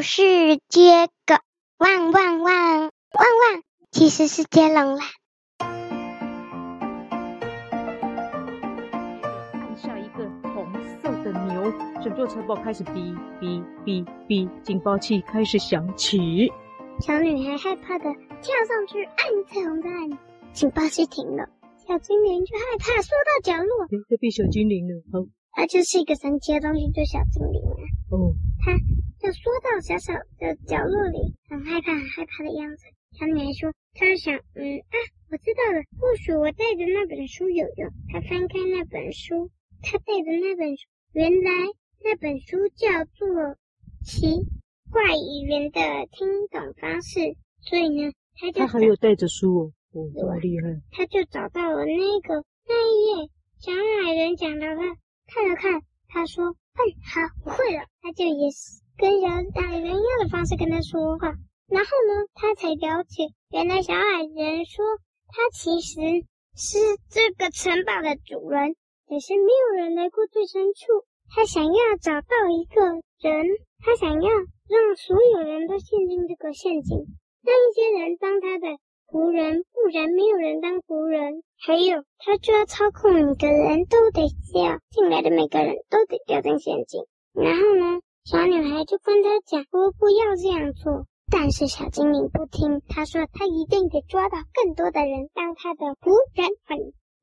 不是接狗，汪汪汪汪汪，其实是接龙啦。按下一个红色的钮，整座城堡开始哔哔哔哔，警报器开始响起。小女孩害怕的跳上去按彩虹的按钮，警报器停了。小精灵却害怕缩到角落。哎，这变小精灵了。好，它就是一个神奇的东西，就小精灵啊。哦，它就缩到小小的角落里，很害怕，很害怕的样子。小女孩说：“她就想，嗯啊，我知道了，或许我带的那本书有用。”她翻开那本书，她带的那本书，原来那本书叫做《奇怪语言的听懂方式》，所以呢，她就她还有带着书哦。哦，这么厉害！他就找到了那个那一页小矮人讲的话，看了看，他说：“嗯，好，我会了。”他就也是跟小矮人一样的方式跟他说话。然后呢，他才了解，原来小矮人说他其实是这个城堡的主人，只是没有人来过最深处。他想要找到一个人，他想要让所有人都陷进这个陷阱，让一些人当他的。仆人，不然没有人当仆人。还有，他就要操控每个人都得掉进来的每个人都得掉进陷阱。然后呢，小女孩就跟他讲：“我不要这样做。”但是小精灵不听，他说：“他一定得抓到更多的人当他的仆人。”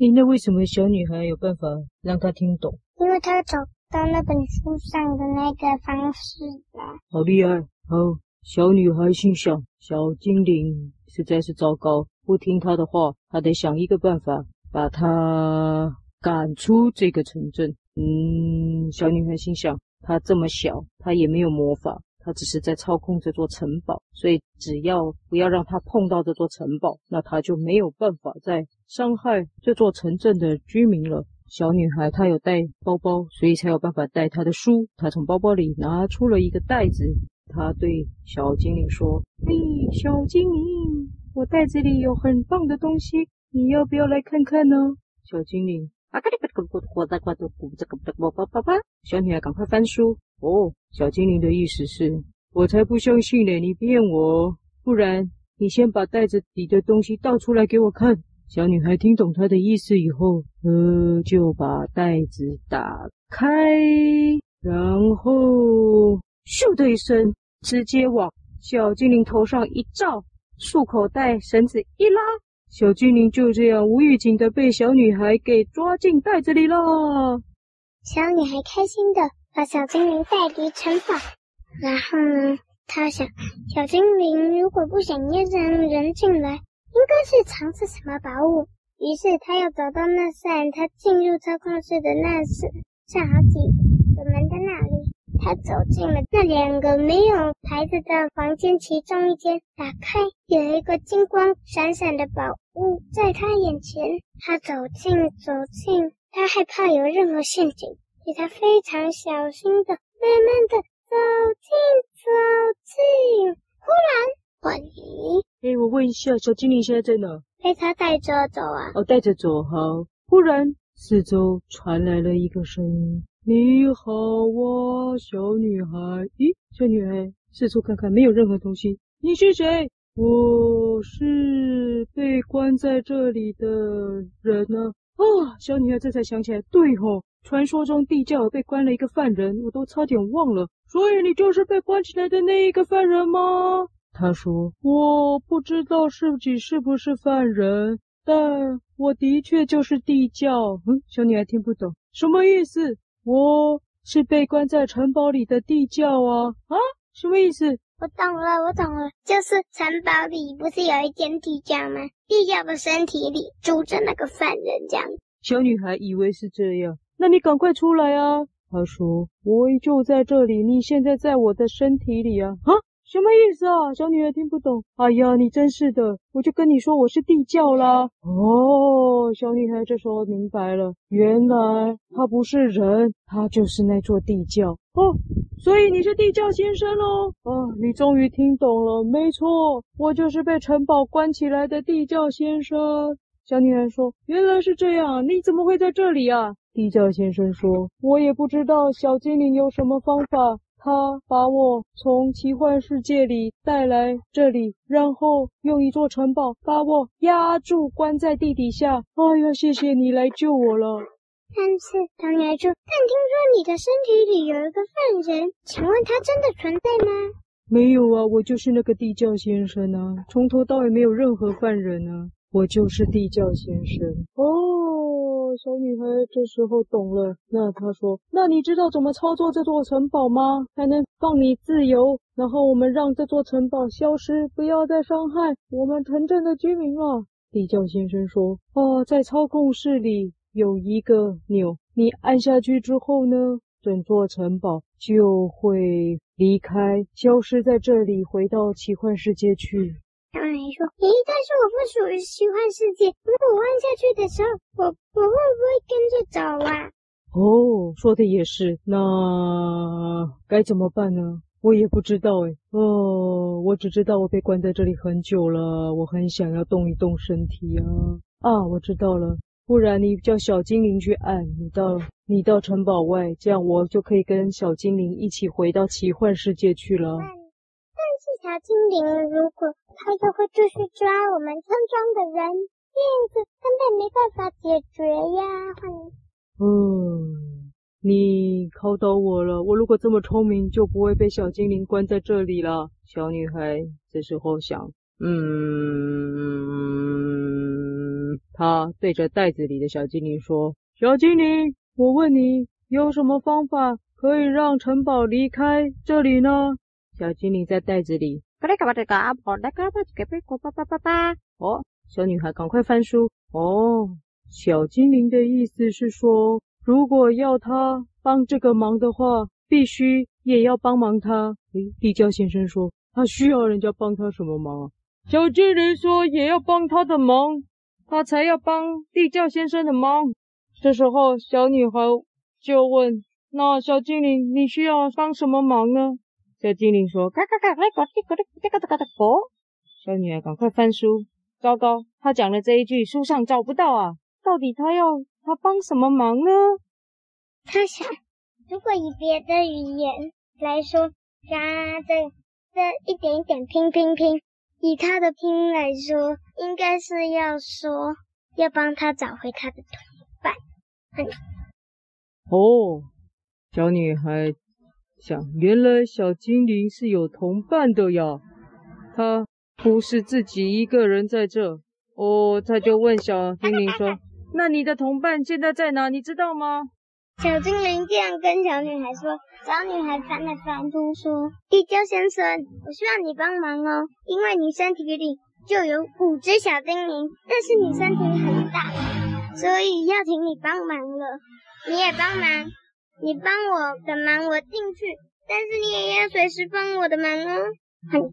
诶，那为什么小女孩有办法让他听懂？因为他找到那本书上的那个方式了。好厉害！好。小女孩心想：“小精灵实在是糟糕，不听他的话，他得想一个办法把他赶出这个城镇。”嗯，小女孩心想：“她这么小，她也没有魔法，她只是在操控这座城堡，所以只要不要让她碰到这座城堡，那她就没有办法再伤害这座城镇的居民了。”小女孩她有带包包，所以才有办法带她的书。她从包包里拿出了一个袋子。她对小精灵说：“嘿，小精灵，我袋子里有很棒的东西，你要不要来看看呢？”小精灵，小女孩赶快翻书。哦，小精灵的意思是：我才不相信呢，你骗我！不然你先把袋子里的东西倒出来给我看。小女孩听懂他的意思以后，呃，就把袋子打开，然后。咻的一声，直接往小精灵头上一罩，束口袋绳子一拉，小精灵就这样无预警的被小女孩给抓进袋子里了。小女孩开心的把小精灵带离城堡，然后呢，她想，小精灵如果不想让人进来，应该是藏着什么宝物。于是她要找到那扇她进入操控室的那扇扇好几个门的那里。他走进了那两个没有牌子的房间，其中一间打开，有一个金光闪闪的宝物在他眼前。他走近，走近，他害怕有任何陷阱，所以他非常小心的、慢慢的走近，走近。忽然，咦？哎，我问一下，小精灵现在在哪？被他带着走啊？哦，带着走，好。忽然，四周传来了一个声音。你好啊，小女孩。咦，小女孩四处看看，没有任何东西。你是谁？我是被关在这里的人呢。啊，小女孩这才想起来，对吼，传说中地窖被关了一个犯人，我都差点忘了。所以你就是被关起来的那一个犯人吗？她说：“我不知道自己是不是犯人，但我的确就是地窖。”嗯，小女孩听不懂，什么意思？我是被关在城堡里的地窖啊啊！什么意思？我懂了，我懂了，就是城堡里不是有一间地窖吗？地窖的身体里住着那个犯人，这样。小女孩以为是这样，那你赶快出来啊！她说：“我就在这里，你现在在我的身体里啊！”啊！什么意思啊？小女孩听不懂。哎呀，你真是的！我就跟你说我是地窖啦。哦，小女孩这时候明白了，原来她不是人，她就是那座地窖。哦，所以你是地窖先生喽？啊，你终于听懂了。没错，我就是被城堡关起来的地窖先生。小女孩说：“原来是这样，你怎么会在这里啊？”地窖先生说：“我也不知道小精灵有什么方法。”他把我从奇幻世界里带来这里，然后用一座城堡把我压住，关在地底下。哎呀，谢谢你来救我了。但是小女孩说：“但听说你的身体里有一个犯人，请问他真的存在吗？”没有啊，我就是那个地窖先生啊，从头到尾没有任何犯人啊，我就是地窖先生。哦，小女孩这时候懂了。那她说：“那你知道怎么操作这座城堡吗？才能放你自由，然后我们让这座城堡消失，不要再伤害我们城镇的居民了。”地窖先生说：“哦，在操控室里有一个钮，你按下去之后呢，整座城堡就会。”离开，消失在这里，回到奇幻世界去。小女孩说：“咦，但是我不属于奇幻世界，如果我按下去的时候，我我会不会跟着走啊？”哦，说的也是，那该怎么办呢？我也不知道哎。哦，我只知道我被关在这里很久了，我很想要动一动身体啊。啊，我知道了。不然你叫小精灵去按，你到你到城堡外，这样我就可以跟小精灵一起回到奇幻世界去了。是小精灵如果他又会继续抓我们村庄的人，这样子根本没办法解决呀。嗯，你考倒我了。我如果这么聪明，就不会被小精灵关在这里了。小女孩这时候想，嗯。他对着袋子里的小精灵说：“小精灵，我问你，有什么方法可以让城堡离开这里呢？”小精灵在袋子里。哦，小女孩赶快翻书。哦，小精灵的意思是说，如果要他帮这个忙的话，必须也要帮忙他。诶，地窖先生说，他需要人家帮他什么忙？小精灵说，也要帮他的忙。他才要帮地窖先生的忙。这时候，小女孩就问：“那小精灵，你需要帮什么忙呢？”小精灵说：“嘎嘎嘎，来搞这个这个这个的哦。”小女孩赶快翻书。糟糕，她讲了这一句书上找不到啊！到底她要她帮什么忙呢？她想，如果以别的语言来说，嘎这这一点一点拼拼拼。以她的拼音来说，应该是要说要帮她找回她的同伴。嗯、哦，小女孩想，原来小精灵是有同伴的呀，他不是自己一个人在这。哦，他就问小精灵说：“ 那你的同伴现在在哪？你知道吗？”小精灵这样跟小女孩说。小女孩翻了翻书说：“地窖先生，我需要你帮忙哦，因为你身体里就有五只小精灵，但是你身体很大，所以要请你帮忙了。你也帮忙，你帮我的忙我进去，但是你也要随时帮我的忙哦。”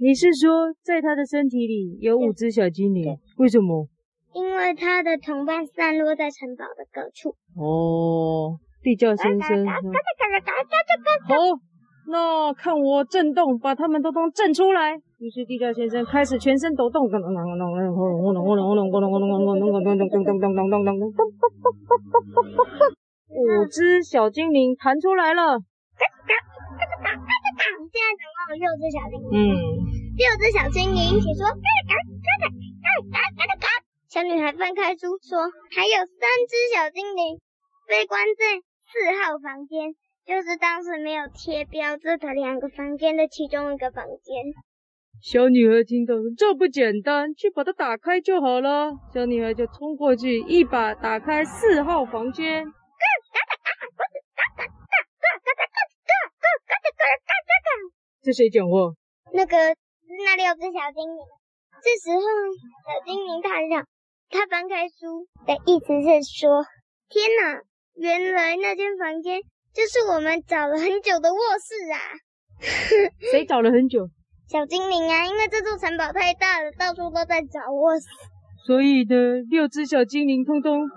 你是说在他的身体里有五只小精灵？为什么？因为他的同伴散落在城堡的各处。哦。地窖先生，好，那看我震动，把他们都都震出来。于是地窖先生开始全身抖动，五只小精灵弹出来了。现在总共有六只小精灵。嗯，六只小精灵，请说。小女孩翻开书说，还有三只小精灵被关在。四号房间就是当时没有贴标志的两个房间的其中一个房间。小女孩听到这不简单，去把它打开就好了。小女孩就冲过去，一把打开四号房间。这谁讲话？那个那里有只小精灵。这时候小精灵看上，他翻开书的意思是说：天哪！原来那间房间就是我们找了很久的卧室啊！谁找了很久？小精灵啊，因为这座城堡太大了，到处都在找卧室。所以呢，六只小精灵通通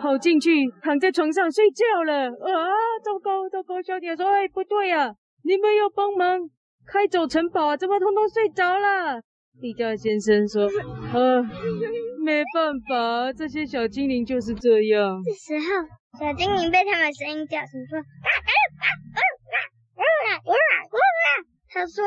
跑进去，躺在床上睡觉了。啊，糟糕糟糕！小姐说：“哎，不对呀，你们要帮忙开走城堡啊，怎么通通睡着了？”地窖先生说：“啊，没办法，这些小精灵就是这样。”这时候。小精灵被他们声音叫醒，说：“啊啊啊啊啊他说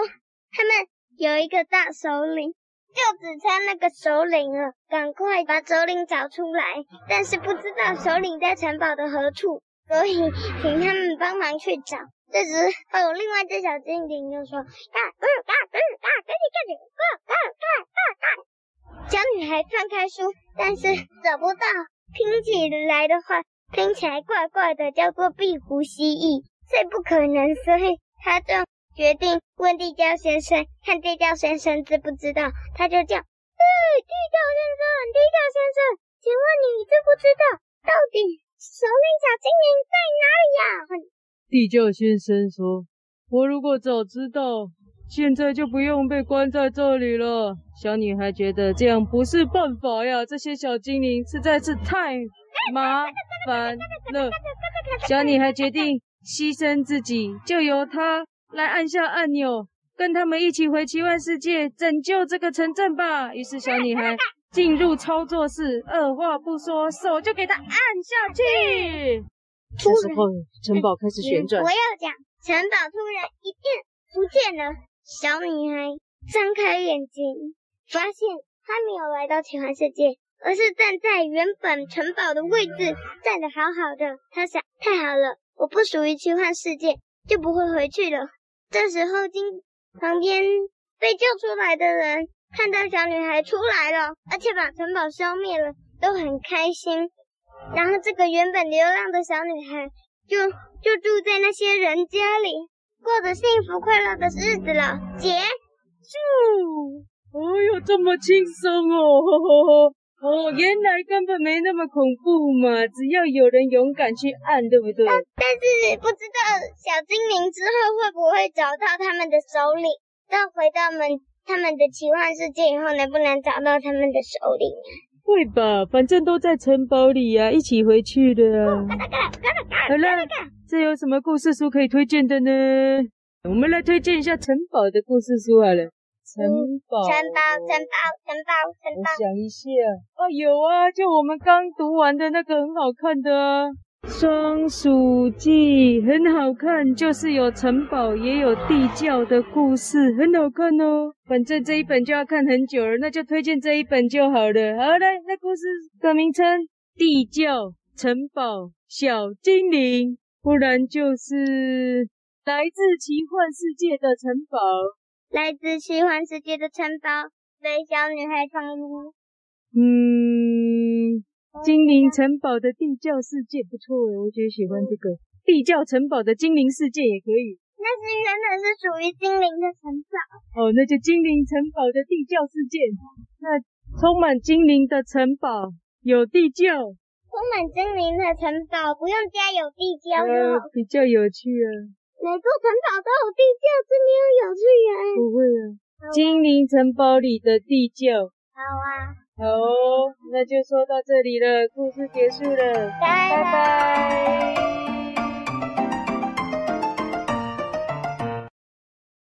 他们有一个大首领，就只差那个首领了，赶快把首领找出来。但是不知道首领在城堡的何处，所以请他们帮忙去找。这时还有另外一只小精灵就说：“啊，嗯啊嗯啊，赶紧赶紧，啊啊啊啊啊！”小女孩翻开书，但是找不到，拼起来的话听起来怪怪的，叫做壁虎蜥蜴，这不可能，所以他就决定问地窖先生，看地窖先生知不知道。他就叫：“哎，地窖先生，地窖先生，请问你知不知道到底首领小精灵在哪里呀？”地窖先生说：“我如果早知道，现在就不用被关在这里了。”小女孩觉得这样不是办法呀，这些小精灵实在是太麻烦了。小女孩决定牺牲自己，就由她来按下按钮，跟他们一起回奇幻世界拯救这个城镇吧。于是小女孩进入操作室，二话不说，手就给她按下去。这时候，城堡开始旋转。我要讲，城堡突然一变不见了。小女孩张开眼睛，发现她没有来到奇幻世界，而是站在原本城堡的位置，站得好好的。她想：太好了，我不属于奇幻世界，就不会回去了。这时候，经旁边被救出来的人看到小女孩出来了，而且把城堡消灭了，都很开心。然后这个原本流浪的小女孩就就住在那些人家里，过着幸福快乐的日子了。结束。哎呦，这么轻松哦！呵呵呵哦，原来根本没那么恐怖嘛，只要有人勇敢去按，对不对？但，但是不知道小精灵之后会不会找到他们的首领？到回到们他们的奇幻世界以后，能不能找到他们的首领啊？会吧，反正都在城堡里呀，一起回去的啊。好了，这有什么故事书可以推荐的呢？我们来推荐一下城堡的故事书好了。城堡，城堡，城堡，城堡，城堡。我想一下，啊，有啊，就我们刚读完的那个很好看的啊。双鼠记很好看，就是有城堡也有地窖的故事，很好看哦。反正这一本就要看很久了，那就推荐这一本就好了。好嘞，那故事的名称：地窖、城堡、小精灵，不然就是来自奇幻世界的城堡。来自奇幻世界的城堡，被小女孩闯入。嗯。精灵城堡的地窖世界不错诶，我觉得喜欢这个地窖城堡的精灵世界也可以。那是原本是属于精灵的城堡哦，那就精灵城堡的地窖世界。那充满精灵的城堡有地窖，充满精灵的城堡不用加有地窖哦，比较有趣啊。每座城堡都有地窖，这没有有趣啊。不会啊，精灵城堡里的地窖。好啊。好，那就说到这里了，故事结束了，拜拜。拜拜。